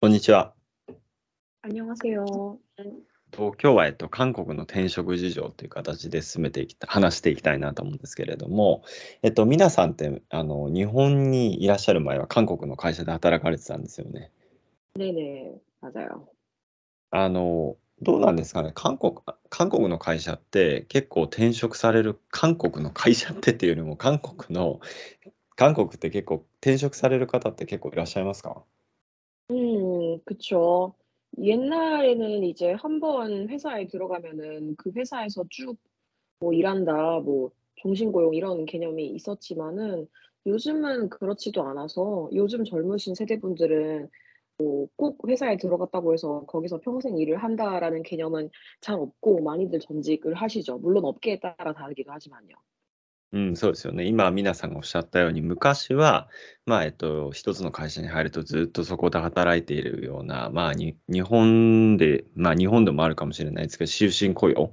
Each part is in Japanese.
こんにちは。こんにちは。と今日は、えっと、韓国の転職事情という形で進めていきた話していきたいなと思うんですけれども、えっと、皆さんってあの日本にいらっしゃる前は韓国の会社で働かれてたんですよね。ねえねえ、まだよ。あのどうなんですかね韓国韓国の会社って結構転職される韓国の会社ってっていうよりも韓国の韓国って結構転職される方って結構いらっしゃいますか？ 음, 그쵸. 옛날에는 이제 한번 회사에 들어가면은 그 회사에서 쭉 뭐 일한다, 뭐 종신고용 이런 개념이 있었지만은 요즘은 그렇지도 않아서 요즘 젊으신 세대분들은 뭐 꼭 회사에 들어갔다고 해서 거기서 평생 일을 한다라는 개념은 잘 없고 많이들 전직을 하시죠. 물론 업계에 따라 다르기도 하지만요. うん、そうですよね。今、皆さんがおっしゃったように、昔は、まあ、えっと、一つの会社に入るとずっとそこで働いているような、まあ、に日本で、まあ、日本でもあるかもしれないですけど、終身雇用っ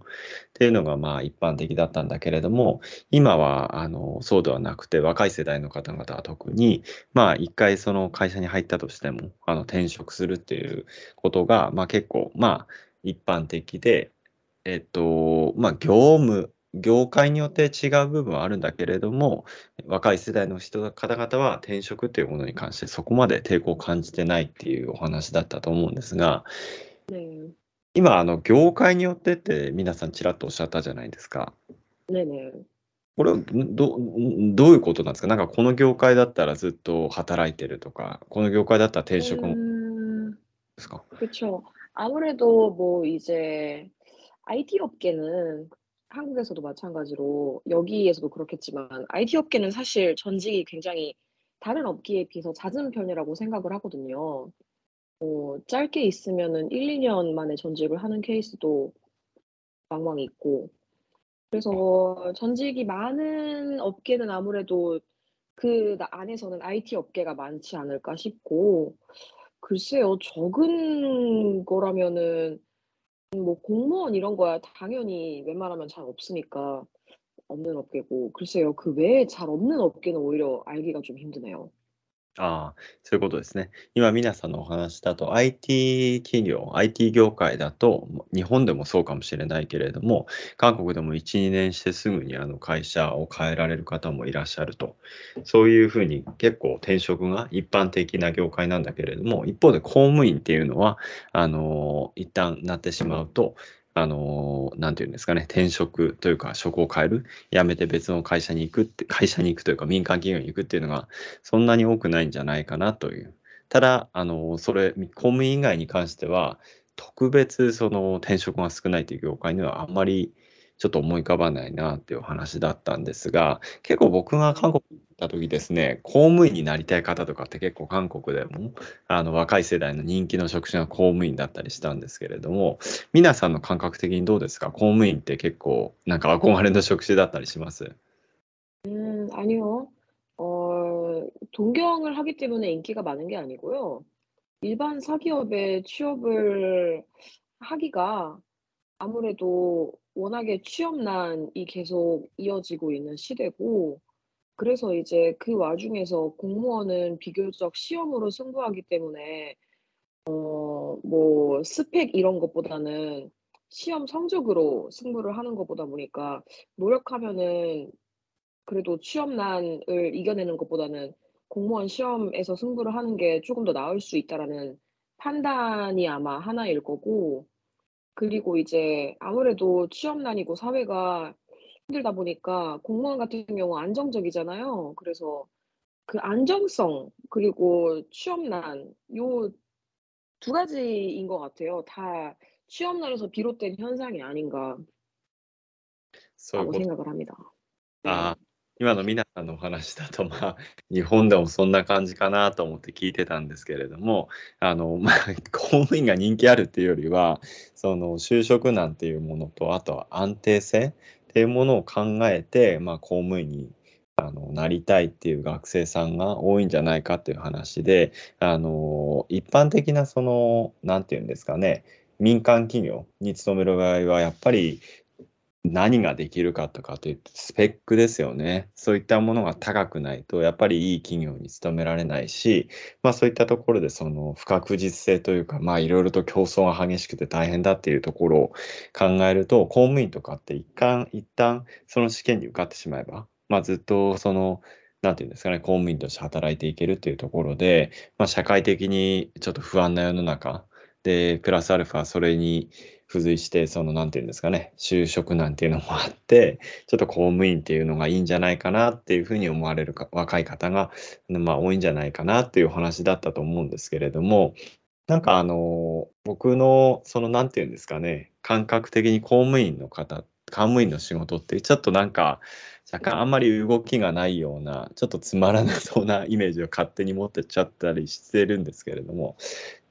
ていうのが、まあ、一般的だったんだけれども、今は、あの、そうではなくて、若い世代の方々は特に、まあ、一回その会社に入ったとしても、あの、転職するっていうことが、まあ、結構、まあ、一般的で、えっと、まあ、業務、業界によって違う部分はあるんだけれども、若い世代の人方々は転職というものに関してそこまで抵抗を感じてないっていうお話だったと思うんですが、 네, 今、あの業界によってって皆さんちらっとおっしゃったじゃないですか。 네네. これはどどういうことなんですかなんかこの業界だったらずっと働いてるとか、この業界だったら転職もで 음, すか 그쵸. 아무래도 뭐 이제 IT 업계는 한국에서도 마찬가지로 여기에서도 그렇겠지만 IT 업계는 사실 전직이 굉장히 다른 업계에 비해서 잦은 편이라고 생각을 하거든요. 뭐 짧게 있으면은 1, 2년 만에 전직을 하는 케이스도 왕왕 있고. 그래서 전직이 많은 업계는 아무래도 그 안에서는 IT 업계가 많지 않을까 싶고, 글쎄요, 적은 거라면은 뭐 공무원 이런 거야 당연히 웬만하면 잘 없으니까 없는 업계고, 글쎄요, 그 외에 잘 없는 업계는 오히려 알기가 좀 힘드네요. ああ、そういうことですね。今、皆さんのお話だと、IT 企業、IT 業界だと、日本でもそうかもしれないけれども、韓国でも1、2年してすぐにあの会社を変えられる方もいらっしゃると。そういうふうに結構転職が一般的な業界なんだけれども、一方で公務員っていうのは、あの、一旦なってしまうと、あの、なんていうんですかね、転職というか職を変える、辞めて別の会社に行くって、会社に行くというか民間企業に行くっていうのが、そんなに多くないんじゃないかなという。ただ、あの、それ、公務員以外に関しては、特別その転職が少ないという業界にはあんまりちょっと思い浮かばないなっていうお話だったんですが、結構僕が韓国にた時ですね、公務員になりたい方とかって結構韓国でもあの若い世代の人気の職種が公務員だったりしたんですけれども、皆さんの感覚的にどうですか公務員って結構なんか憧れの職種だったりします 음, 아니요. 어, 동경을 하기 때문에 인기가 많은 게 아니고요. 일반 사기업에 취업을 하기가 아무래도 워낙에 취업난이 계속 이어지고 있는 시대고, 그래서 이제 그 와중에서 공무원은 비교적 시험으로 승부하기 때문에, 어, 뭐, 스펙 이런 것보다는 시험 성적으로 승부를 하는 것보다 보니까 노력하면은 그래도 취업난을 이겨내는 것보다는 공무원 시험에서 승부를 하는 게 조금 더 나을 수 있다라는 판단이 아마 하나일 거고, 그리고 이제 아무래도 취업난이고 사회가 힘들다 보니까 공무원 같은 경우 안정적이잖아요. 그래서 그 안정성, 그리고 취업난, 요 두 가지인 것 같아요. 다 취업난에서 비롯된 현상이 아닌가 そういう 라고 こと 생각을 합니다. ああ、今の皆さんのお話だと、まあ、日本でもそんな感じかなと思って聞いてたんですけれども、あの、まあ、公務員が人気あるっていうよりは、その就職難っていうものと、あとは安定性 っていうものを考えて、まあ、公務員にあのなりたいっていう学生さんが多いんじゃないかっていう話で、あの、一般的なその、何て言うんですかね、民間企業に勤める場合は、やっぱり何ができるかとかという、スペックですよね。そういったものが高くないと、やっぱりいい企業に勤められないし、まあそういったところでその不確実性というか、まあいろいろと競争が激しくて大変だっていうところを考えると、公務員とかって一旦、一旦その試験に受かってしまえば、まあずっとその、なんていうんですかね、公務員として働いていけるっていうところで、まあ社会的にちょっと不安な世の中で、プラスアルファそれに、付随して、その、なんていうんですかね、就職なんていうのもあって、ちょっと公務員っていうのがいいんじゃないかなっていうふうに思われるか若い方が、まあ、多いんじゃないかなっていうお話だったと思うんですけれども、なんかあの、僕のその、なんていうんですかね、感覚的に公務員の方、公務員の仕事ってちょっとなんか、若干あんまり動きがないような、ちょっとつまらなそうなイメージを勝手に持ってっちゃったりしてるんですけれども、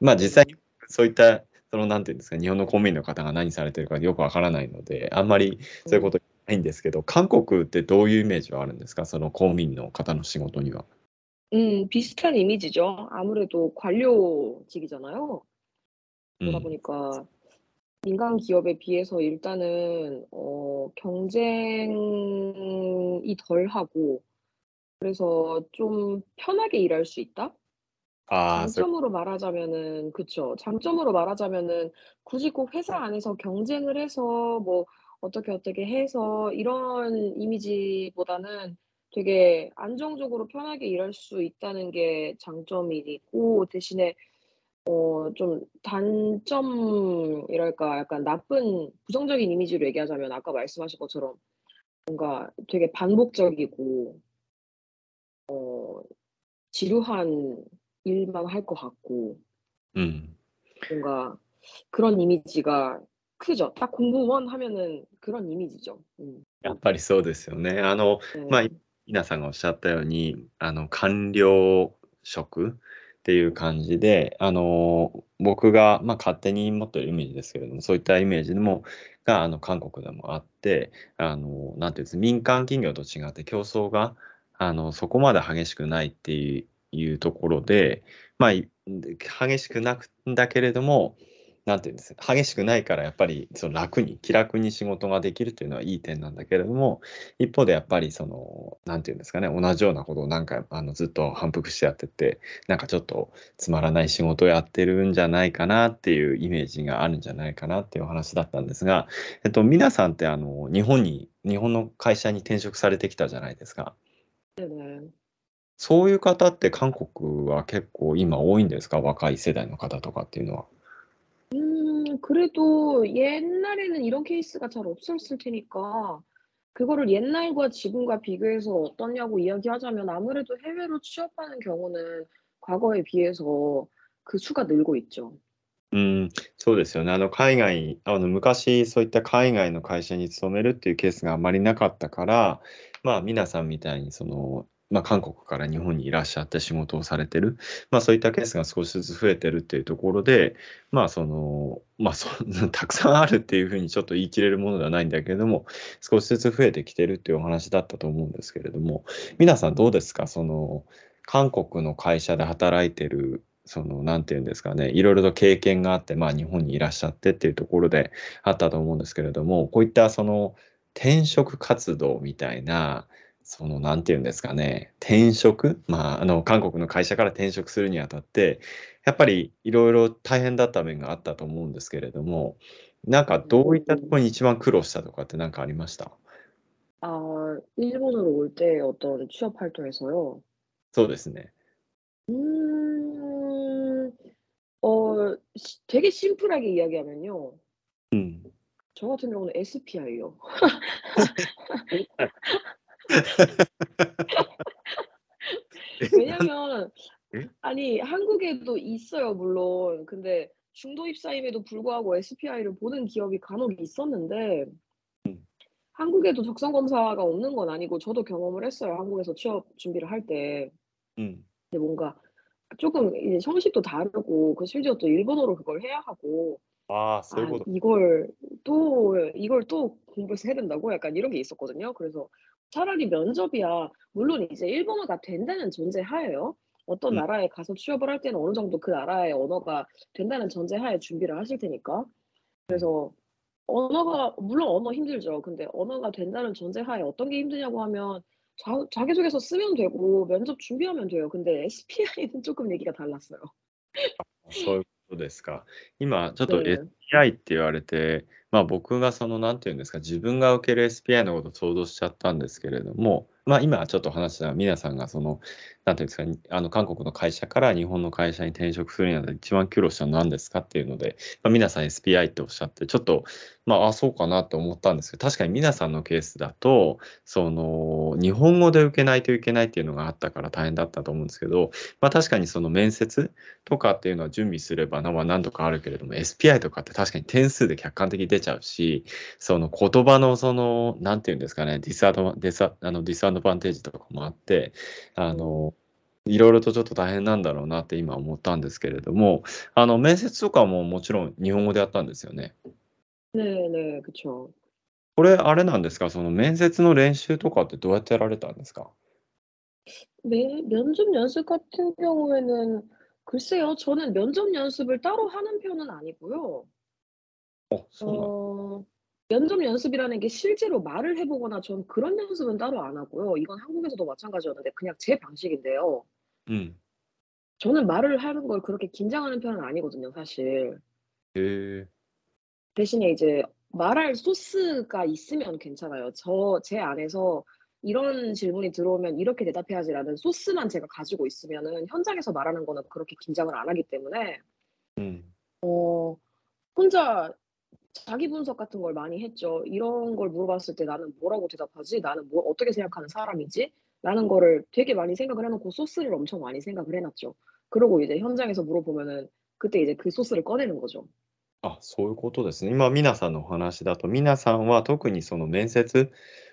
まあ実際にそういったその、なんていうんですか、日本の公務員の方が何されてるかよくわからないので、あんまりそういうことないんですけど、韓国ってどういうイメージはあるんですか、その公務員の方の仕事には。음비슷한이미지죠아무래도관료직이잖아요그러다보니까민간기업에비해서일단은어경쟁이덜하고그래서좀편하게일할수있다 아, 그 장점으로 말하자면은 그쵸. 장점으로 말하자면은 굳이 꼭 회사 안에서 경쟁을 해서 뭐 어떻게, 어떻게 해서 이런 이미지보다는 되게 안정적으로 편하게 일할 수 있다는 게 장점이고 대신에 어 좀 단점이랄까 약간 나쁜 부정적인 이미지로 얘기하자면 아까 말씀하신 것처럼 뭔가 되게 반복적이고 어 지루한 일만 할 것 같고 うん。 뭔가 그런 이미지가 크죠. 딱 공무원 하면은 그런 이미지죠. 음. やっぱりそうですよね。あの、まあ、 네. 皆さんがおっしゃったように、あの、官僚職っていう感じで、あの、僕が、まあ、勝手に持ってるイメージですけれども、そういったイメージでも、が、あの、韓国でもあって、あの、なんていうんです民間企業と違って競争が、あの、そこまで激しくないっていう いうところで、まあ、激しくなくんだけれども、なんていうんですか、激しくないからやっぱりその楽に、気楽に仕事ができるというのはいい点なんだけれども、一方でやっぱりその、なんていうんですかね、同じようなことを何回あのずっと反復してやってて、なんかちょっとつまらない仕事をやってるんじゃないかなっていうイメージがあるんじゃないかなっていうお話だったんですが、えっと、皆さんってあの日本に、日本の会社に転職されてきたじゃないですか。네네. そういう方って韓国は結構今多いんですか？若い世代の方とかっていうのは。 음 그래도 옛날에는 이런 케이스가 잘 없었을 테니까 그거를 옛날과 지금과 비교해서 어떠냐고 이야기하자면 아무래도 해외로 취업하는 경우는 과거에 비해서 그 수가 늘고 있죠. うん、そうですよね。あの海外、あの昔そういった海外の会社に勤めるっていうケースがあまりなかったから、まあ皆さんみたいにその、 まあ、韓国から日本にいらっしゃって仕事をされてる、まあそういったケースが少しずつ増えてるっていうところで、まあその、まあそ たくさんあるっていうふうにちょっと言い切れるものではないんだけれども、少しずつ増えてきてるっていうお話だったと思うんですけれども、皆さんどうですか？その、韓国の会社で働いてるその、なんていうんですかね、いろいろと経験があって、まあ、日本にいらっしゃってっていうところであったと思うんですけれども、こういったその転職活動みたいな、その、なんていうんですかね、転職、まあ、あの、韓国の会社から転職するにあたって、やっぱりいろいろ大変だった面があったと思うんですけれども、なんかどういったところに一番苦労したとかって何かありました 아 일본으로 올 때 어떤 취업 활동에서요? そうですね。 음. 어 시 되게 심플하게 이야기하면요. うん。 저 같은 경우는 SPI요. 네, 왜냐면 네. 아니 한국에도 있어요 물론. 근데 중도 입사임에도 불구하고 SPI를 보는 기업이 간혹 있었는데 음. 한국에도 적성 검사가 없는 건 아니고 저도 경험을 했어요 한국에서 취업 준비를 할때. 음. 근데 뭔가 조금 이제 형식도 다르고 그 심지어 또 일본어로 그걸 해야 하고. 아, 아 이걸 또 이걸 또 공부해서 해야 된다고? 약간 이런 게 있었거든요. 그래서 차라리 면접이야 물론 이제 일본어가 된다는 전제 하에요. 어떤 음. 나라에 가서 취업을 할 때는 어느 정도 그 나라의 언어가 된다는 전제 하에 준비를 하실 테니까. 그래서 언어가 물론 언어 힘들죠. 근데 언어가 된다는 전제하에 어떤 게 힘드냐고 하면 자 자기소개서 쓰면 되고 면접 준비하면 돼요. 근데 SPI는 쪼끔 얘기가 달랐어요. そういうですか？今ちょっと 네. SPI って言われて、まあ、僕がその何て言うんですか、自分が受ける SPI のことを想像しちゃったんですけれども、まあ、今ちょっと話した皆さんがその、何て言うんですか、あの韓国の会社から日本の会社に転職するにあたって一番苦労したのは何ですかっていうので、まあ、皆さん SPI っておっしゃって、ちょっと、まあ、あ、そうかなと思ったんですけど、確かに皆さんのケースだと、その、日本語で受けないといけないっていうのがあったから大変だったと思うんですけど、まあ、確かにその面接とかっていうのは準備すれば、まあ、何とかあるけれども、SPI とかって確かに点数で客観的に出ちゃうし、その言葉のその、何て言うんですかね、ディスアドディスあのディスアドバンテージとかもあって、あの、いろいろとちょっと大変なんだろうなって今思ったんですけれども、あの、面接とかももちろん日本語でやったんですよね？ 네네. 그쵸. これあれなんですか、その面接の練習とかってどうやってやられたんですか？ 네. 면접 연습 같은 경우에는 글쎄요. 저는 면접 연습을 따로 하는 편은 아니고요. 어, そうなん 어 면접 연습이라는 게 실제로 말을 해 보거나 전 그런 연습은 따로 안 하고요. 이건 한국에서도 마찬가지였는데 그냥 제 방식인데요. 음. 저는 말을 하는 걸 그렇게 긴장하는 편은 아니거든요, 사실. 예. 대신에 이제 말할 소스가 있으면 괜찮아요. 저, 제 안에서 이런 질문이 들어오면 이렇게 대답해야지라는 소스만 제가 가지고 있으면은 현장에서 말하는 거는 그렇게 긴장을 안 하기 때문에, 음. 어, 혼자 자기 분석 같은 걸 많이 했죠. 이런 걸 물어봤을 때 나는 뭐라고 대답하지? 나는 뭐 어떻게 생각하는 사람이지? 라는 거를 되게 많이 생각을 해 놓고 소스를 엄청 많이 생각을 해 놨죠. 그러고 이제 현장에서 물어보면은 그때 이제 그 소스를 꺼내는 거죠. あ、そういうことですね。今皆さんのお話だと、皆さんは特にその面接、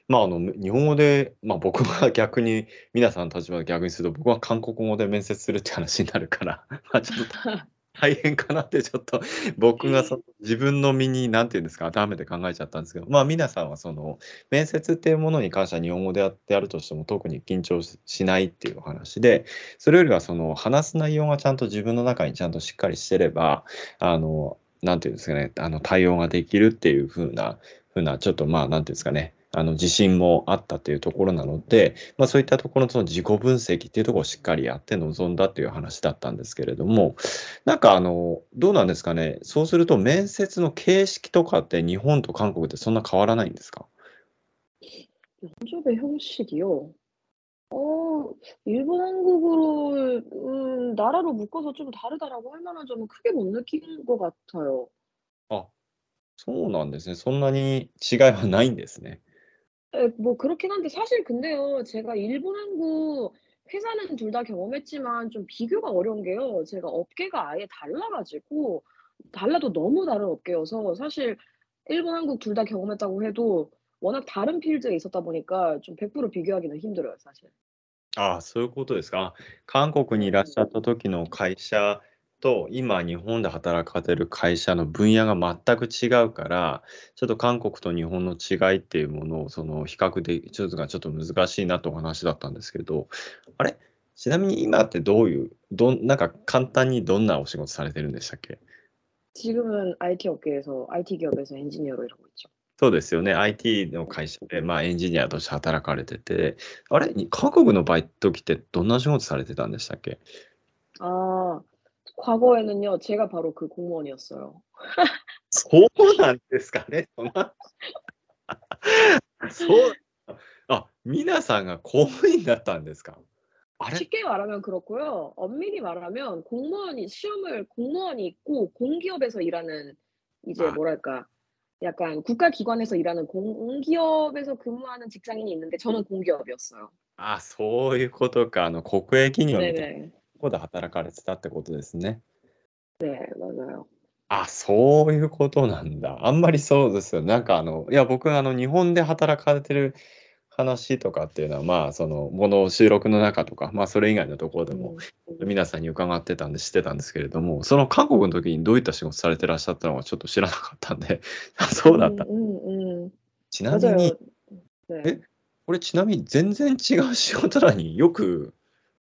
まあ、あの、日本語で、ま、僕は逆に皆さんの立場で逆にすると、僕は韓国語で面接するって話になるから、ま、ちょっと 大変かなってちょっと 僕がその自分の身に何て言うんですか、当てはめて考えちゃったんですけど、まあ、皆さんはその面接っていうものに関しては日本語でやってやるとしても特に緊張ししないっていうお話で、それよりはその話す内容がちゃんと自分の中にちゃんとしっかりしてれば、あの、何て言うんですかね、あの、対応ができるっていう風な風なちょっと、まあ、何て言うんですかね、あの、自信もあったっていうところなので、ま、そういったところのその自己分析っていうところをしっかりやって臨んだっていう話だったんですけれども、なんかあの、どうなんですかね、そうすると面接の形式とかって日本と韓国ってそんな変わらないんですか？ 면접의 형식이요? 어 일본, 한국으로 음 나라로 묶어서 좀 다르다라고 할 만한 점은 크게 못 느낀 것 같아요. あ、そうなんですね。そんなに違いはないんですね。 예 뭐 그렇긴 한데 사실 근데요. 제가 일본, 한국 회사는 둘 다 경험했지만 좀 비교가 어려운 게요. 제가 업계가 아예 달라 가지고 달라도 너무 다른 업계여서 사실 일본, 한국 둘 다 경험했다고 해도 워낙 다른 필드에 있었다 보니까 좀 100% 비교하기는 힘들어요, 사실. ああ、そういうことですか。韓国にいらっしゃった時の会社 と、今日本で働かれてる会社の分野が全く違うから、ちょっと韓国と日本の違いっていうものをその比較でちょっとがちょっと難しいなとお話だったんですけど、あれ、ちなみに今ってどういう、どんなんか簡単にどんなお仕事されてるんでしたっけ？ 지금은 IT 업계에서 IT 기업에서 엔지니어로 일하고 있죠. そうですよね。IT の会社で、まあ、エンジニアとして働かれてて、あれ、に韓国の場合時ってどんな仕事されてたんでしたっけ？ 아 과거에는요. 제가 바로 그 공무원이었어요. そうなんですかね。そんなそうあ、皆さんが公務員だったんですか？あれ？ 쉽게 말하면 그렇고요. 엄밀히 말하면 공무원이 시험을 공무원이 있고 공기업에서 일하는 이제 아. 뭐랄까 약간 국가기관에서 일하는 공기업에서 근무하는 직장인이 있는데 저는 공기업이었어요. あ、そういうことか。あの、国営企業みたいな 네네. こで働かれてたってことですね。ねえ、なよ。あ、そういうことなんだ。あんまりそうですよ。なんかあの、いや、僕、あの、日本で働かれてる話とかっていうのは、まあ、その、もの収録の中とか、まあ、それ以外のところでも、皆さんに伺ってたんで、知ってたんですけれども、その韓国の時にどういった仕事されてらっしゃったのか、ちょっと知らなかったんで、そうだった。うんうんうん、ちなみに、ね、え、これちなみに全然違う仕事なのによく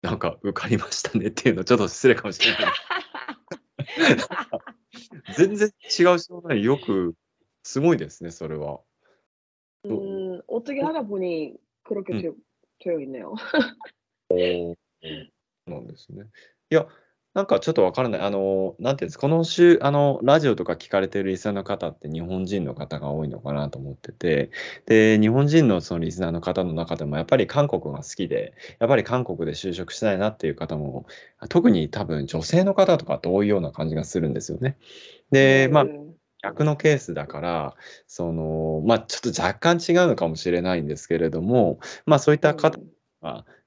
なんか受かりましたねっていうのちょっと失礼かもしれない。全然違う仕事なのによく すごいですね、それは。と음 어떻게 お 하다 보니 그렇게 うん。 되 되어 있네요. おお、そうなんですね。いや、 なんかちょっとわからない。あの、なんていうんです、このしゅあの、ラジオとか聞かれてるリスナーの方って日本人の方が多いのかなと思ってて、で、日本人のそのリスナーの方の中でもやっぱり韓国が好きで、やっぱり韓国で就職したいなっていう方も、特に多分女性の方とかって多いような感じがするんですよね。で、まあ、 네. 逆のケースだから、その、まあ、ちょっと若干違うのかもしれないんですけれども、まあ、そういった方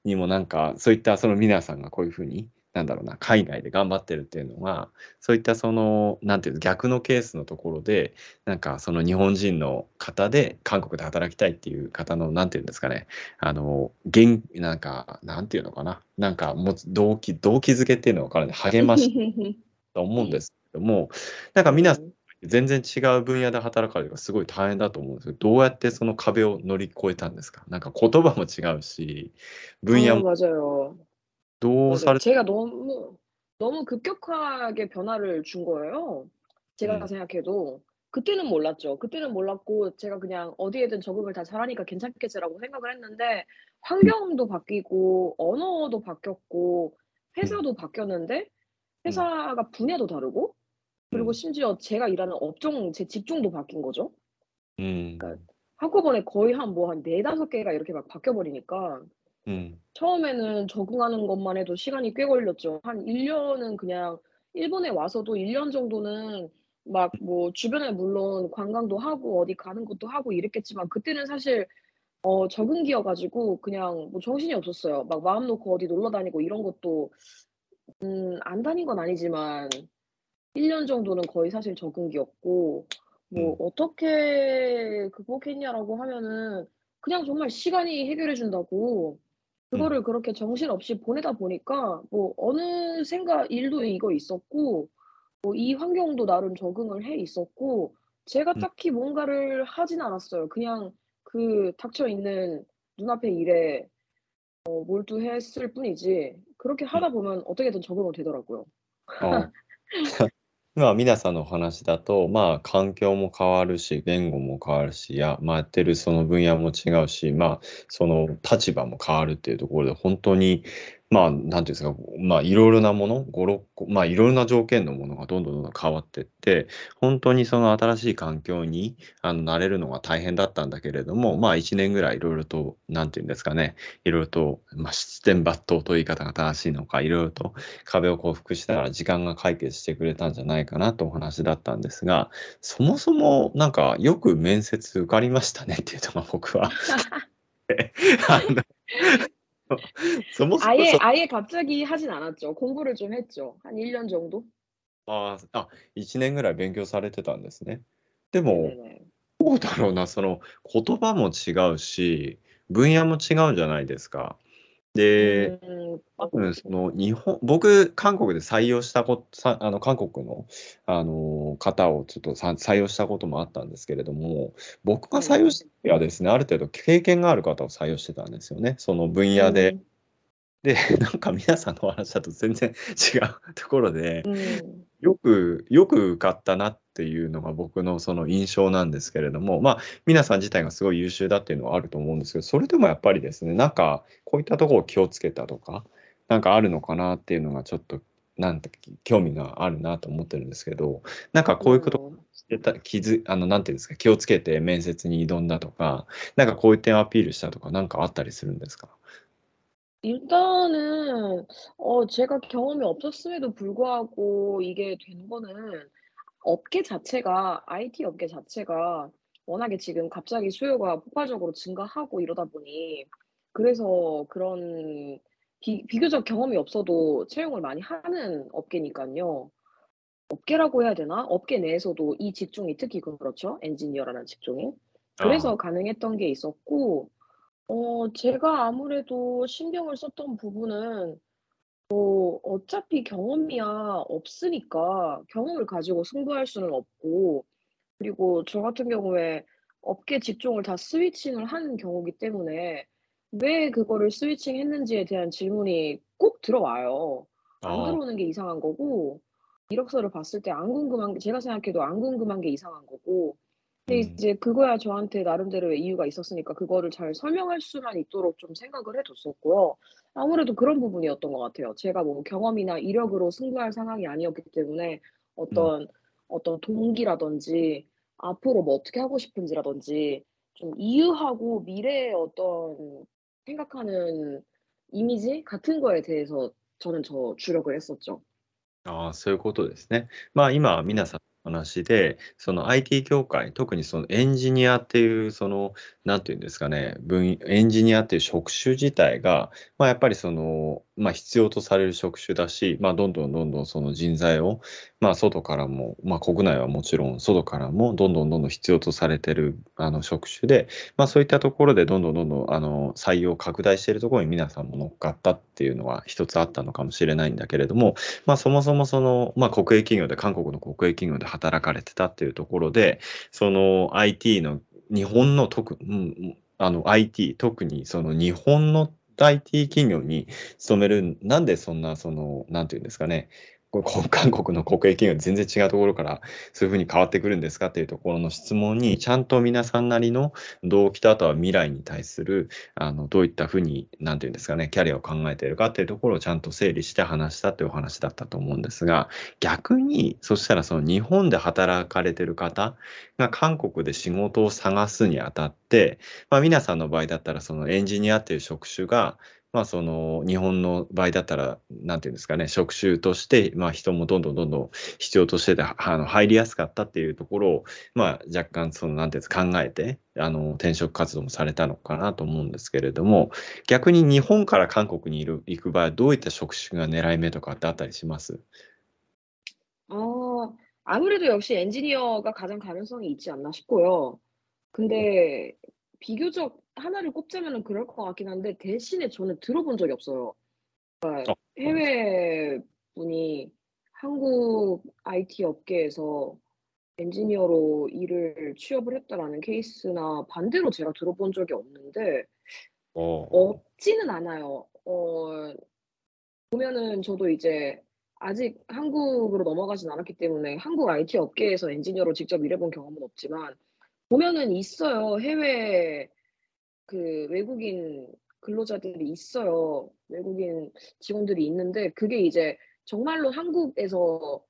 にもなんか、そういったその皆さんがこういうふうに、なんだろうな、海外で頑張ってるっていうのは、そういったその、なんていうの、逆のケースのところで、なんかその日本人の方で韓国で働きたいっていう方の、なんていうんですかね、あの、元なんか、なんていうのかな、なんかもつ動機、動機づけっていうのは分からない、励ましと思うんですけども、なんか皆さん 음. 全然違う分野で働かれるからすごい大変だと思うんですけど、どうやってその壁を乗り越えたんですか？なんか言葉も違うし、分野아も 노사를 제가 너무 너무 급격하게 변화를 준 거예요. 제가 음. 생각해도 그때는 몰랐죠. 그때는 몰랐고 제가 그냥 어디에든 적응을 다 잘하니까 괜찮겠지라고 생각을 했는데 환경도 바뀌고 언어도 바뀌었고 회사도 음. 바뀌었는데 음. 회사가 분야도 다르고 그리고 음. 심지어 제가 일하는 업종 제 집중도 바뀐 거죠. 음. 그러니까 한꺼번에 거의 한 뭐 한 네 다섯 개가 이렇게 막 바뀌어 버리니까 음. 처음에는 적응하는 것만 해도 시간이 꽤 걸렸죠. 한 1 년은 그냥 일본에 와서도 1년 정도는 막 뭐 주변에 물론 관광도 하고 어디 가는 것도 하고 이랬겠지만 그때는 사실 어 적응기여 가지고 그냥 뭐 정신이 없었어요. 막 마음 놓고 어디 놀러 다니고 이런 것도 음 안 다닌 건 아니지만 1년 정도는 거의 사실 적응기였고 뭐 음. "어떻게 극복했냐?"라고 하면은 그냥 정말 시간이 해결해 준다고 음. 그거를 그렇게 정신없이 보내다 보니까 뭐 어느샌가 일도 이거 있었고 뭐 이 환경도 나름 적응을 해 있었고 제가 음. 딱히 뭔가를 하진 않았어요. 그냥 그 닥쳐 있는 눈앞의 일에 어 몰두했을 뿐이지 그렇게 음. 하다 보면 어떻게든 적응은 되더라고요. ああ。 今皆さんのお話だと、まあ、環境も変わるし、言語も変わるし、や、まあ、やってるその分野も違うし、まあ、その立場も変わるっていうところで、本当に、まあ、なんていうんですか、まあ、色々なもの、5、6個、まあ、色々な条件のものがどんどんどんどん変わってって、ほんとにその新しい環境に、あの、慣れるのが大変だったんだけれども、まあ、1年ぐらい色々と、なんていうんですかね、色々と、ま、七転八倒という言い方が正しいのか、色々と壁を克服しながら時間が解決してくれたんじゃないかなとお話だったんですが、そもそもなんかよく面接受かりましたねっていうのが僕は。あの そもそも 아예 そ 아예 갑자기 하진 않았죠. 공부를 좀 했죠. 한 1 년 정도? ああ、あ、1年ぐらい勉強されてたんですね。でも、 네네네. どうだろうな、その、言葉も違うし、分野も違うじゃないですか。 で、多分その日本、僕、韓国で採用したこと、あの韓国のあの方をちょっと採用したこともあったんですけれども、僕が採用したはですね、ある程度経験がある方を採用してたんですよね、その分野で。で、なんか皆さんのお話だと全然違うところで、よく、よく受かったなっていうのが僕のその印象なんですけれども、まあ、皆さん自体がすごい優秀だっていうのはあると思うんですけど、それでもやっぱりですね、なんかこういったところを気をつけたとか、なんかあるのかなっていうのがちょっと、なんて興味があるなと思ってるんですけど、なんかこういうことを 음. してた気づあの、なんていうんですか、気をつけて面接に挑んだとか、なんかこういう点をアピールしたとか、なんかあったりするんですか？ 일단은 어 제가 경험이 없었음에도 불구하고 이게 된 거는 업계 자체가 IT 업계 자체가 워낙에 지금 갑자기 수요가 폭발적으로 증가하고 이러다 보니 그래서 그런 비 비교적 경험이 없어도 채용을 많이 하는 업계니깐요. 업계라고 해야 되나? 업계 내에서도 이 직종이 특히 그렇죠, 엔지니어라는 직종이. 그래서 아. 가능했던 게 있었고 어 제가 아무래도 신경을 썼던 부분은 뭐 어차피 경험이야 없으니까 경험을 가지고 승부할 수는 없고 그리고 저 같은 경우에 업계 직종을 다 스위칭을 한 경우기 때문에 왜 그거를 스위칭 했는지에 대한 질문이 꼭 들어와요. 안 아. 들어오는 게 이상한 거고 이력서를 봤을 때 안 궁금한 게 제가 생각해도 안 궁금한 게 이상한 거고 근데 음. 이제 그거야 저한테 나름대로의 이유가 있었으니까 그거를 잘 설명할 수만 있도록 좀 생각을 해 뒀었고요. 아무래도 그런 부분이었던 것 같아요. 제가 뭐 경험이나 이력으로 승부할 상황이 아니었기 때문에 음. 어떤, 어떤 동기라든지 앞으로 뭐 어떻게 하고 싶은지라든지 좀 이유하고 미래의 어떤 생각하는 이미지 같은 거에 대해서 저는 저 주력을 했었죠. ああ、そういうことですね。まあ、今、うん。皆さんの 話で、その IT 業界、特にそのエンジニアっていう、その、なんていうんですかね、分エンジニアっていう職種自体が、まあ、やっぱりその、まあ、必要とされる職種だし、まあ、どんどんどんどんその人材を、まあ、外からも、まあ、国内はもちろん、外からもどんどんどんどん必要とされてるあの職種で、まあ、そういったところでどんどんどんどんあの採用拡大しているところに皆さんも乗っかったっていうのは一つあったのかもしれないんだけれども、まあ、そもそもその、まあ、国営企業で、韓国の国営企業で働かれてたっていうところで、その IT の日本の特、うん、あの IT、特にその日本の IT 企業に勤める、なんでそんな、その、なんていうんですかね、韓国の国営企業全然違うところからそういうふうに変わってくるんですかっていうところの質問に、ちゃんと皆さんなりの動機とあとは未来に対する、あの、どういったふうに、なんていうんですかね、キャリアを考えているかっていうところをちゃんと整理して話したっていうお話だったと思うんですが、逆に、そしたらその日本で働かれてる方が韓国で仕事を探すにあたって、まあ皆さんの場合だったらそのエンジニアっていう職種が、まあその日本の場合だったら、なんていうんですかね、職種として、まあ人もどんどんどんどん必要としてて、あの入りやすかったっていうところを、まあ若干その、なんていうんですか、考えて、あの、転職活動もされたのかなと思うんですけれども、逆に日本から韓国にいる行く場合はどういった職種が狙い目とかってあったりします 아, 아무래도 역시 엔지니어가 가장 가능성이 있지 않나 싶고요. 근데 비교적 하나를 꼽자면은 그럴 것 같긴 한데 대신에 저는 들어본 적이 없어요. 그러니까 어. 해외 분이 한국 IT 업계에서 엔지니어로 일을 취업을 했다라는 케이스나 반대로 제가 들어본 적이 없는데 어, 없지는 않아요. 어, 보면은 저도 이제 아직 한국으로 넘어가진 않았기 때문에 한국 IT 업계에서 엔지니어로 직접 일해본 경험은 없지만 보면은 있어요. 해외 그 외국인 근로자들이 있어요. 외국인 직원들이 있는데 그게 이제 정말로 한국에서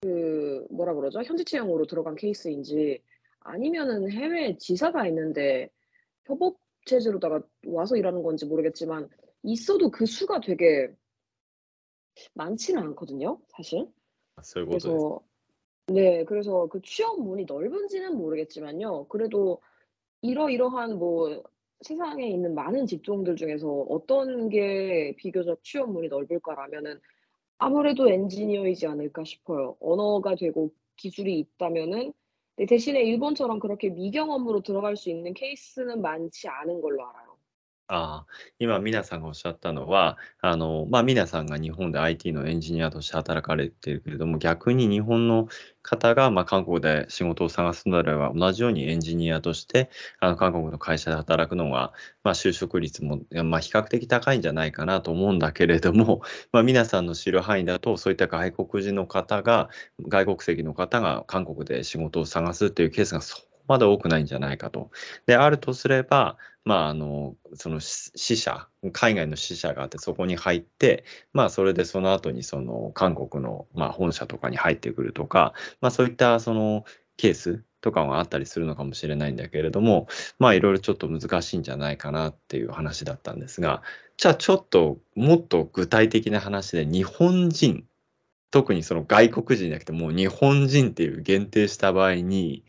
그 뭐라 그러죠? 현지 채용으로 들어간 케이스인지 아니면은 해외 지사가 있는데 협업 체제로다가 와서 일하는 건지 모르겠지만 있어도 그 수가 되게 많지는 않거든요, 사실. 그래서 네, 그래서 그 취업 문이 넓은지는 모르겠지만요. 그래도 이러이러한 뭐 세상에 있는 많은 직종들 중에서 어떤 게 비교적 취업 문이 넓을까라면은 아무래도 엔지니어이지 않을까 싶어요. 언어가 되고 기술이 있다면은 대신에 일본처럼 그렇게 미경험으로 들어갈 수 있는 케이스는 많지 않은 걸로 알아요. ああ、今、皆さんがおっしゃったのは、あの、まあ、皆さんが日本で IT のエンジニアとして働かれているけれども、逆に日本の方が、まあ、韓国で仕事を探すのであれば、同じようにエンジニアとして、あの、韓国の会社で働くのが、まあ、就職率も、まあ、比較的高いんじゃないかなと思うんだけれども、まあ、皆さんの知る範囲だと、そういった外国人の方が、外国籍の方が韓国で仕事を探すっていうケースがそまで多くないんじゃないかと。で、あるとすれば、まあ、あの、そのし支社、海外の支社があって、そこに入って、まあ、それでその後に、その、韓国の、まあ、本社とかに入ってくるとか、まあ、そういった、その、ケースとかがあったりするのかもしれないんだけれども、まあ、いろいろちょっと難しいんじゃないかなっていう話だったんですが、じゃあ、ちょっと、もっと具体的な話で、日本人、特にその外国人じゃなくて、もう日本人っていう限定した場合に、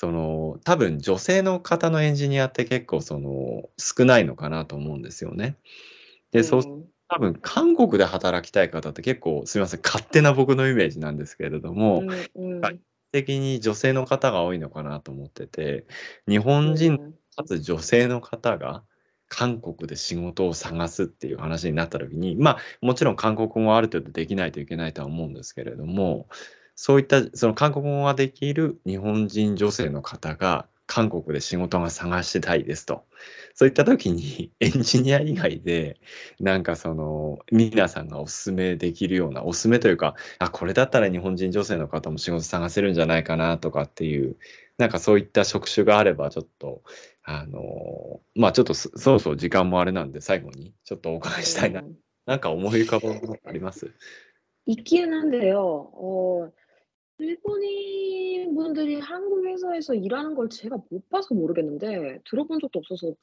その多分女性の方のエンジニアって結構その少ないのかなと思うんですよね。で、そう、多分韓国で働きたい方って結構すみません勝手な僕のイメージなんですけれども、うんうん、的に女性の方が多いのかなと思ってて日本人かつ女性の方が韓国で仕事を探すっていう話になった時にまあもちろん韓国語はある程度できないといけないとは思うんですけれどもそういったその韓国語ができる日本人女性の方が韓国で仕事が探したいですと。そういった時に エンジニア以外でなんかその皆さんがおすすめできるようなおすすめというかあこれだったら日本人女性の方も仕事探せるんじゃないかなとかっていうなんかそういった職種があればちょっとあのまあちょっとそろそろ時間もあれなんで最後にちょっとお伺いしたいな。なんか思い浮かぶものあります ?1 級なんだよ。お 일본인 분들이 한국 회사에서 일하는 걸 제가 못 봐서 모르겠는데 들어본 적도 없어서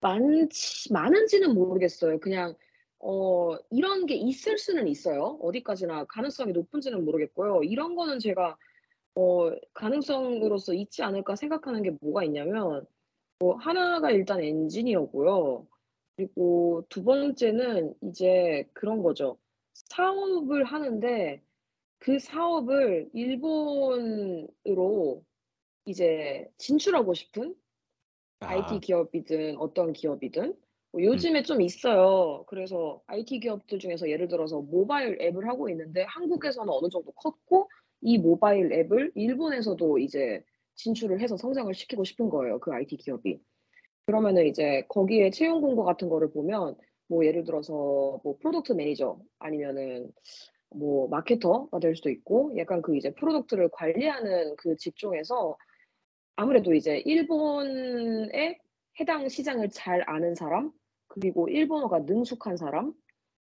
많지 많은지는 모르겠어요. 그냥 어 이런 게 있을 수는 있어요. 어디까지나 가능성이 높은지는 모르겠고요. 이런 거는 제가 어 가능성으로서 있지 않을까 생각하는 게 뭐가 있냐면 뭐 하나가 일단 엔지니어고요. 그리고 두 번째는 이제 그런 거죠. 사업을 하는데 그 사업을 일본으로 이제 진출하고 싶은 IT 아. 기업이든 어떤 기업이든 뭐 음. 요즘에 좀 있어요. 그래서 IT 기업들 중에서 예를 들어서 모바일 앱을 하고 있는데 한국에서는 어느 정도 컸고 이 모바일 앱을 일본에서도 이제 진출을 해서 성장을 시키고 싶은 거예요, 그 IT 기업이. 그러면은 이제 거기에 채용 공고 같은 거를 보면 뭐 예를 들어서 뭐 프로덕트 매니저 아니면은 뭐 마케터가 될 수도 있고 약간 그 이제 프로덕트를 관리하는 그 직종에서 아무래도 이제 일본의 해당 시장을 잘 아는 사람 그리고 일본어가 능숙한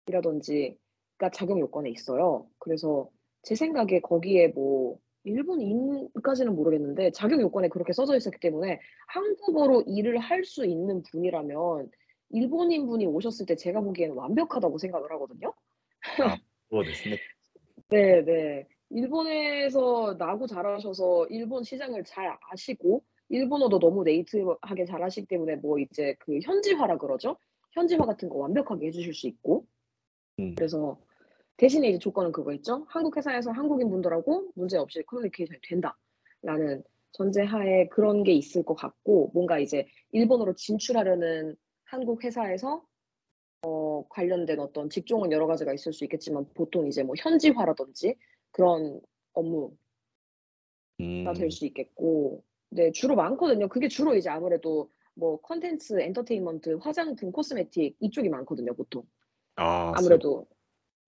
사람이라든지가 자격 요건에 있어요. 그래서 제 생각에 거기에 뭐 일본인까지는 모르겠는데 자격 요건에 그렇게 써져 있었기 때문에 한국어로 일을 할 수 있는 분이라면 일본인 분이 오셨을 때 제가 보기에는 완벽하다고 생각을 하거든요. 아. そうですね。 네네. 일본에서 나고 자라셔서 일본 시장을 잘 아시고 일본어도 너무 네이티브하게 잘하시기 때문에 뭐 이제 그 현지화라 그러죠. 현지화 같은 거 완벽하게 해 주실 수 있고. 음. 그래서 대신에 이제 조건은 그거있죠. 한국 회사에서 한국인 분들하고 문제없이 커뮤니케이션이 된다라는 전제하에 그런 게 있을 것 같고 뭔가 이제 일본으로 진출하려는 한국 회사에서 어 관련된 어떤 직종은 여러 가지가 있을 수 있겠지만 보통 이제 뭐 현지화라든지 그런 업무가 될 음. 수 있겠고 네 주로 많거든요. 그게 주로 이제 아무래도 뭐 콘텐츠, 엔터테인먼트, 화장품, 코스메틱 이쪽이 많거든요, 보통. 아. 아무래도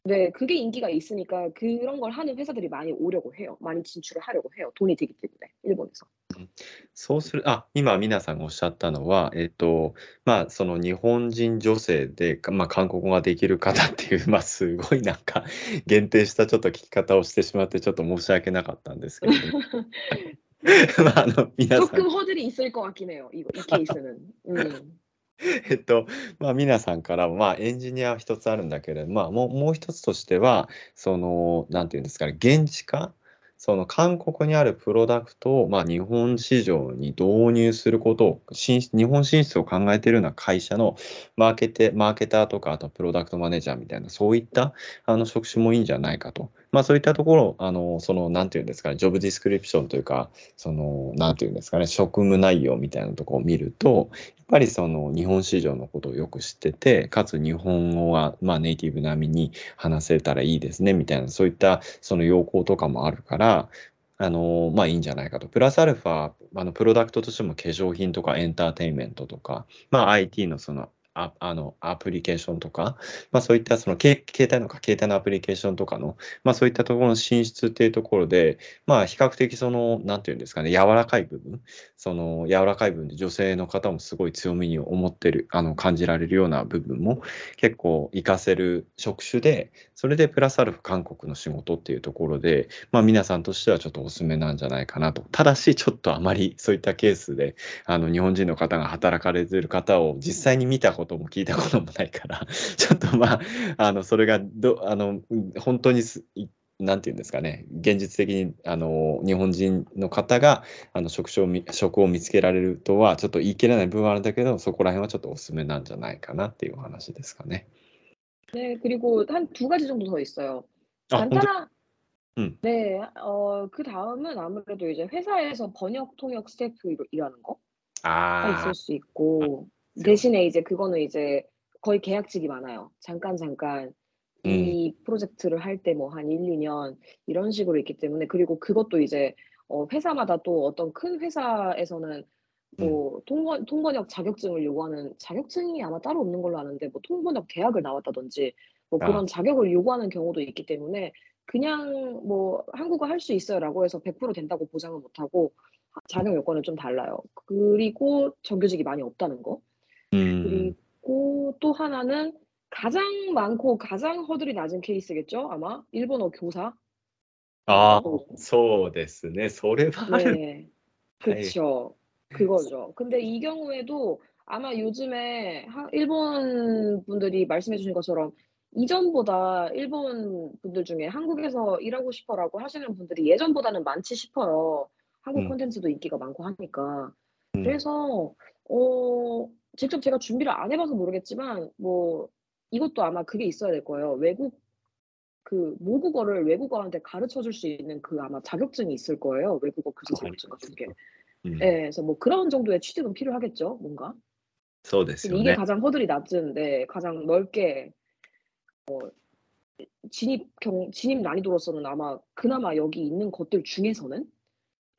네 그게 인기가 있으니까 그런 걸 하는 회사들이 많이 오려고 해요. 많이 진출을 하려고 해요, 돈이 되기 때문에 일본에서. うん。そうするあ、今皆さんがおっしゃったのは、えっと、まあ、その日本人女性で、かまあ、韓国語ができる方っていう、まあ、すごいなんか限定したちょっと聞き方をしてしまって、ちょっと申し訳なかったんですけれども。まあ、あの、皆さん 조금 허들이 있을 것 같긴 해요, 이거 이 케이스는. えっと、まあ、皆さんからまあ、エンジニアは一つあるんだけれど、まあ、もうもう一つとしては、その、なんていうんですかね、現地化その韓国にあるプロダクトを、まあ、日本市場に導入することを、日本進出を考えているような会社のマーケテマーケターとか、あとプロダクトマネージャーみたいな、そういったあの職種もいいんじゃないかと。まあ、そういったところ、あのその、なんていうんですかね、ジョブディスクリプションというか、その、なんていうんですかね、職務内容みたいなところを見ると、やっぱりその日本市場のことをよく知ってて、かつ日本語はまあネイティブ並みに話せたらいいですねみたいな、そういったその要項とかもあるから、あのまあいいんじゃないかと。プラスアルファ、あのプロダクトとしても化粧品とかエンターテインメントとか、まあ IT のそのああのアプリケーションとか、まあ、そういったその携帯のか携帯のアプリケーションとかの、まあ、そういったところの進出っていうところで、まあ、比較的その、なんていうんですかね、柔らかい部分、その柔らかい部分で女性の方もすごい強みに思ってる、あの感じられるような部分も結構活かせる職種で、それでプラスアルフ韓国の仕事っていうところで、まあ、皆さんとしてはちょっとおすすめなんじゃないかなと。ただし、ちょっとあまりそういったケースで、あの日本人の方が働かれてる方を実際に見たことも聞いたこともないから、ちょっとまあ、あのそれがどあの本当にすなんていうんですかね、現実的にあの日本人の方があの職種をみ職を見つけられるとはちょっと言い切れない部分はあるんだけど、そこら辺はちょっとおすすめなんじゃないかなっていうお話ですかね。 네 그리고 한 두 가지 정도 더 있어요. 아 혼자 간단한 음. 네. 어 그다음은 아무래도 이제 회사에서 번역 통역 스태프로 일하는 거가 아. 있을 수 있고 그쵸. 대신에 이제 그거는 이제 거의 계약직이 많아요. 잠깐 잠깐 음. 이 프로젝트를 할 때 뭐 한 1-2년 이런 식으로 있기 때문에 그리고 그것도 이제 어 회사마다 또 어떤 큰 회사에서는 음. 뭐 통번 통번역 자격증을 요구하는 자격증이 아마 따로 없는 걸로 아는데 뭐 통번역 대학을 나왔다든지 뭐 아. 그런 자격을 요구하는 경우도 있기 때문에 그냥 뭐 "한국어 할 수 있어요."라고 해서 100% 된다고 보장은 못 하고 하 자격 요건은 좀 달라요. 그리고 정규직이 많이 없다는 거. 음. 그리고 또 하나는 가장 많고 가장 허들이 낮은 케이스겠죠 아마? 일본어 교사. 아 어. そうですね。それはある 네. はい。 그쵸. 그거죠. 근데 이 경우에도 아마 요즘에 하 일본 분들이 말씀해 주신 것처럼 이전보다 일본 분들 중에 "한국에서 일하고 싶어."라고 하시는 분들이 예전보다는 많지 싶어요. 한국 음. 콘텐츠도 인기가 많고 하니까. 음. 그래서 어 직접 제가 준비를 안 해봐서 모르겠지만 뭐 이것도 아마 그게 있어야 될 거예요. 외국 그 모국어를 외국어한테 가르쳐 줄 수 있는 그 아마 자격증이 있을 거예요. 외국어 교사 자격증 같은 게. 음. 네, 그래서 뭐 그런 정도의 취득은 필요하겠죠, 뭔가. 이게 네. 가장 허들이 낮은데 네, 가장 넓게 어, 진입 경 진입 난이도로서는 아마 그나마 여기 있는 것들 중에서는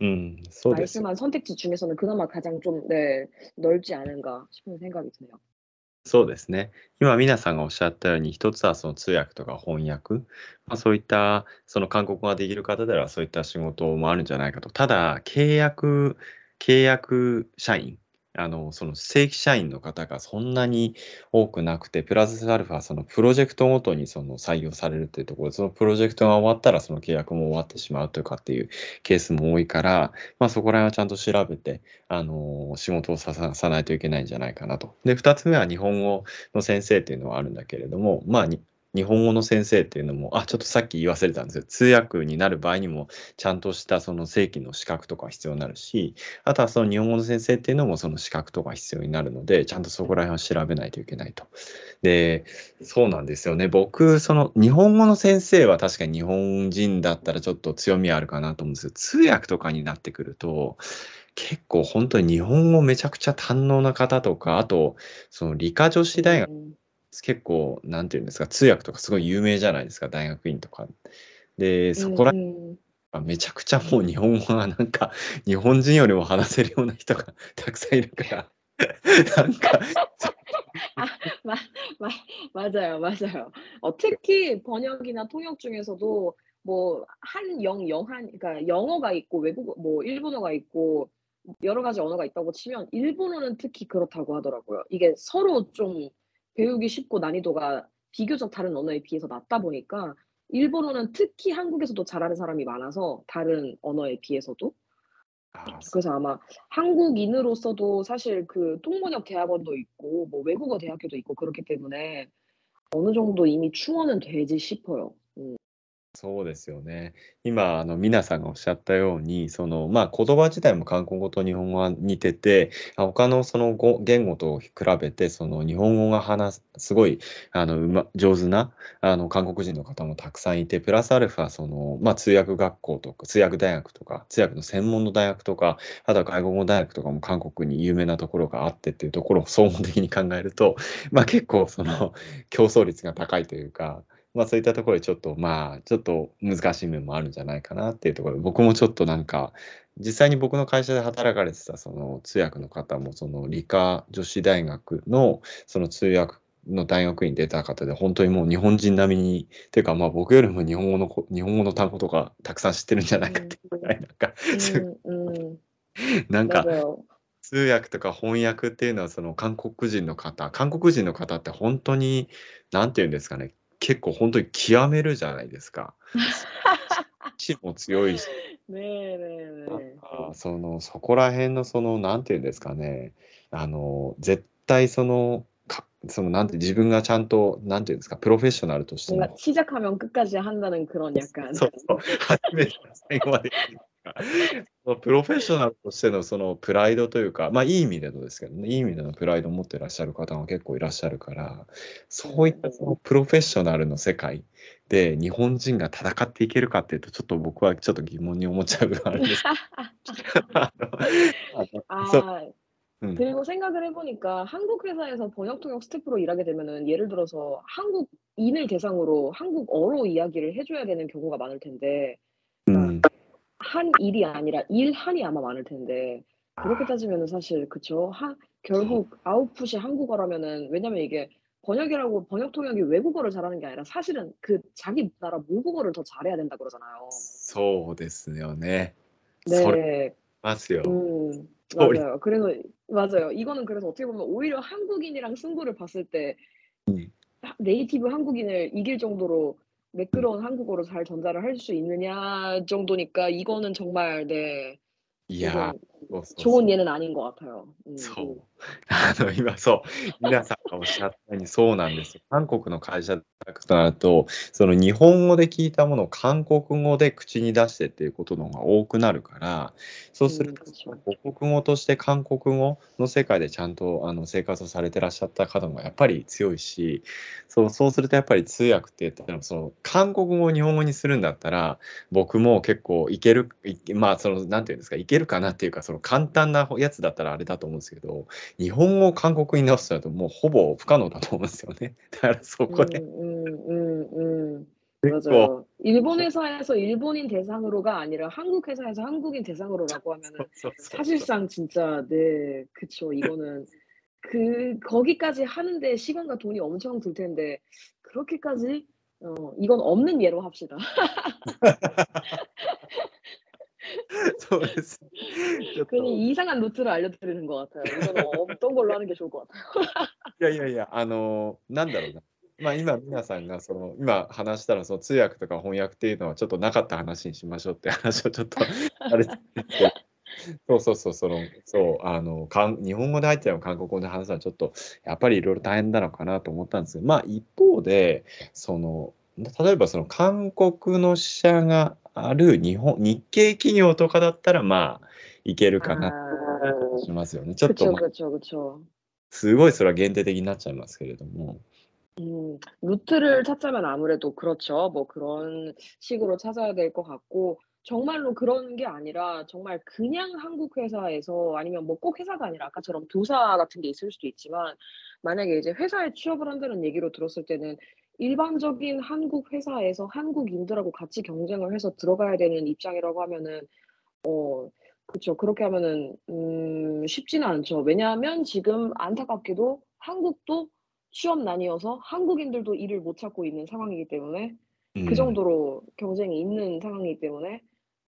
うん、そうですよ。 말씀한 선택지 중에서는 그나마 가장 좀 네 넓지 않은가 싶은 생각이 드네요. そうですね。今皆さんがおっしゃったように、一つはその通訳とか翻訳、まあ、そういったその韓国語ができる方ではそういった仕事もあるんじゃないかと。ただ、契約契約社員、 あのその正規社員の方がそんなに多くなくて、プラスアルファそのプロジェクトごとにその採用されるというところで、そのプロジェクトが終わったらその契約も終わってしまうというかっていうケースも多いから、まあ、そこら辺はちゃんと調べて、あの仕事をささないといけないんじゃないかなと。で、2つ目は日本語の先生っていうのはあるんだけれども、まあ、に日本語の先生っていうのも、あ、ちょっとさっき言い忘れたんですよ。通訳になる場合にも、ちゃんとしたその正規の資格とか必要になるし、あとはその日本語の先生っていうのもその資格とか必要になるので、ちゃんとそこら辺を調べないといけないと。で、そうなんですよね。僕、その日本語の先生は確かに日本人だったらちょっと強みあるかなと思うんですよ。通訳とかになってくると、結構本当に日本語めちゃくちゃ堪能な方とか、あと、その理科女子大学、結構、なんていうんですか、通訳とかすごい有名じゃないですか、大学院とか。で、そ 음 こら 음. めちゃくちゃもう日本語がなんか、日本人よりも話せるような人がたくさんいるから、なんか、 아 마 마 맞아요, 맞아요. 어 특히 번역이나 통역 중에서도 뭐 한영, 영한 그러니까 영어가 있고 외국어 뭐 일본어가 있고 여러 가지 언어가 있다고 치면 일본어는 특히 그렇다고 하더라고요. 이게 서로 좀 배우기 쉽고 난이도가 비교적 다른 언어에 비해서 낮다 보니까 일본어는 특히 한국에서도 잘하는 사람이 많아서 다른 언어에 비해서도 아, 그래서 아마 한국인으로서도 사실 그 통번역 대학원도 있고 뭐 외국어 대학교도 있고 그렇기 때문에 어느 정도 이미 충원은 되지 싶어요. 음. そうですよね。今、あの皆さんがおっしゃったように、そのまあ、言葉自体も韓国語と日本語は似てて、あ他のその語言語と比べて、その日本語が話す、すごいあのうま上手なあの韓国人の方もたくさんいて、プラスアルファその、まあ、通訳学校とか、通訳大学とか、通訳の専門の大学とか、あとは外国語大学とかも韓国に有名なところがあってっていうところを 総合的に考えると、まあ、結構その競争率が高いというか、まあそういったところでちょっとまあちょっと難しい面もあるんじゃないかなっていうところで僕もちょっとなんか実際に僕の会社で働かれてたその通訳の方もその理科女子大学のその通訳の大学院出た方で本当にもう日本人並みにというかまあ僕よりも日本語の日本語の単語とかたくさん知ってるんじゃないかってぐらいなんか、ううん、なんか通訳とか翻訳っていうのはその韓国人の方韓国人の方って本当に何て言うんですかね結構本当に極めるじゃないですか。知も強いし 네네네. あそのそこら辺のそのなんていうんですかねあの絶対そのかそのなんて自分がちゃんとなんていうんですかプロフェッショナルとして 뭔가 の 시작하면 끝까지 한다는 그런 약간 そうそう初めて最後までいくかその プロフェッショナルとしてのそのプライドというかまあいい意味でのですけどねいい意味でのプライドを持っていらっしゃる方が結構いらっしゃるからそういったそのプロフェッショナルの世界で日本人が戦っていけるかっていうとちょっと僕はちょっと疑問に思っちゃう部分あるんですあのそう 아 うん 그리고 생각을 해보니까 한국 회사에서 번역 통역 스태프로 일하게 되면은 예를 들어서 한국인을 대상으로 한국어로 이야기를 해줘야 되는 경우가 많을 텐데 うん、 한 일이 아니라 일한이 아마 많을 텐데 그렇게 아. 따지면은 사실 그쵸. 한 결국 아웃풋이 한국어라면은 왜냐면 이게 번역이라고 번역 통역이 외국어를 잘하는 게 아니라 사실은 그 자기 나라 모국어를 더 잘해야 된다 그러잖아요. そうですよね。それ 네. ますよ。 음. 소리. 맞아요. 그래서 맞아요. 이거는 그래서 어떻게 보면 오히려 한국인이랑 승부를 봤을 때 음. 하 네이티브 한국인을 이길 정도로 매끄러운 한국어로 잘 전달을 할 수 있느냐 정도니까 이거는 정말 네. 이건 そうそうそう 좋은 예는 아닌 것 같아요. 음. そう。あの、今そう、皆さんがおっしゃったようにそうなんですよ。韓国の会社となると、その日本語で聞いたものを韓国語で口に出してっていうことの方が多くなるから、そうすると、 음, 그쵸. 母国語として韓国語の世界でちゃんとあの生活をされてらっしゃった方がやっぱり強いし、そうそうするとやっぱり通訳って言っても、その韓国語を日本語にするんだったら、僕も結構いける、いまあ、その、なんていうんですか、いけるかなっていうか、 その簡単なやつだったらあれだと思うんですけど、日本語を韓国語に直すとなるともうほぼ不可能だと思うんですよね。だからそこ 음, で 음, 음, 음. 結構、 맞아요. 일본 회사에서 일본인 대상으로가 아니라 한국 회사에서 한국인 대상으로라고 そ 하면은 うそうそうそう。 사실상 진짜 네, 그쵸. 이거는 그 거기까지 하는데 시간과 돈이 엄청 들 텐데 그렇게까지 어, 이건 없는 예로 합시다. そうです。 ちょっ 괜히 と、 이상한 루트를 알려드리는 것 같아요. 이거는 없던 걸로 하는 게 좋을 것 같아요. いやいやいや、あの、なんだろうな。まあ今、皆さんがその、今話したらその通訳とか翻訳っていうのはちょっとなかった話にしましょうって話をちょっとあれそうそうそう、その、そう、あの、かん日本語で入ってても韓国語で話すのはちょっと、やっぱりいろいろ大変なのかなと思ったんですけど、まあ一方で、その、例えばその韓国の支社がある日本、日系企業とかだったら、まあ、 いけるかな 아, としますよね。ちょっと、 그쵸, まあ、 그쵸, 그쵸. すごいそれは限定的になっちゃいますけれども。 음, 루트를 찾자면 아무래도 그렇죠. 뭐 그런 식으로 찾아야 될 것 같고, 정말로 그런 게 아니라 정말 그냥 한국 회사에서 아니면 뭐 꼭 회사가 아니라 아까처럼 도사 같은 게 있을 수도 있지만, 만약에 이제 회사에 취업을 한다는 얘기로 들었을 때는 일반적인 한국 회사에서 한국인들하고 같이 경쟁을 해서 들어가야 되는 입장이라고 하면은, 어, 그쵸. 그렇게 하면은, 음, 쉽지는 않죠. 왜냐하면 지금 안타깝게도 한국도 취업난이어서 한국인들도 일을 못 찾고 있는 상황이기 때문에 う 그 ん。 정도로 경쟁이 있는 상황이기 때문에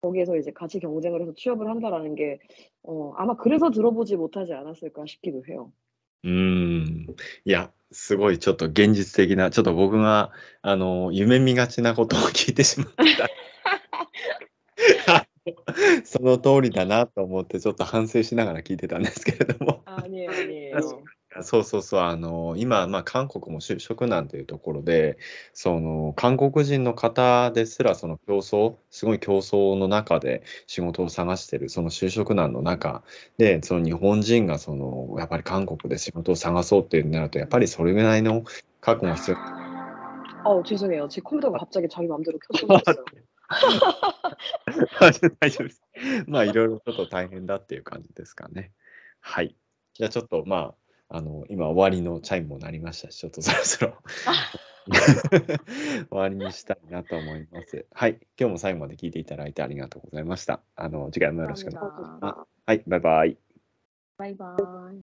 거기에서 이제 같이 경쟁을 해서 취업을 한다라는 게 어, 아마 그래서 들어보지 못하지 않았을까 싶기도 해요. うーん。いや、すごいちょっと現実的な、ちょっと僕が、あの、夢見がちなことを聞いてしまった。 あのその通りだなと思って、ちょっと反省しながら聞いてたんですけれども。 아니에요, 確 아니에요. かにそうそうそう、あの、今、まあ、韓国も就職難というところで、その、韓国人の方ですら、その競争、すごい競争の中で仕事を探してる、その就職難の中で、その日本人が、その、やっぱり韓国で仕事を探そうっていうなると、やっぱりそれぐらいの覚悟が必要。 어, 죄송해요. 제 컴퓨터가 갑자기 자기 맘대로 켜져버렸어요. 大丈夫です。まあ、いろいろちょっと大変だっていう感じですかね。はい。じゃあ、ちょっとまあ、あの、今終わりのチャイムもなりましたし、ちょっとそろそろ 終わりにしたいなと思います。はい。今日も最後まで聞いていただいてありがとうございました。あの、次回もよろしくお願いします。はい。バイバイ。バイバイ。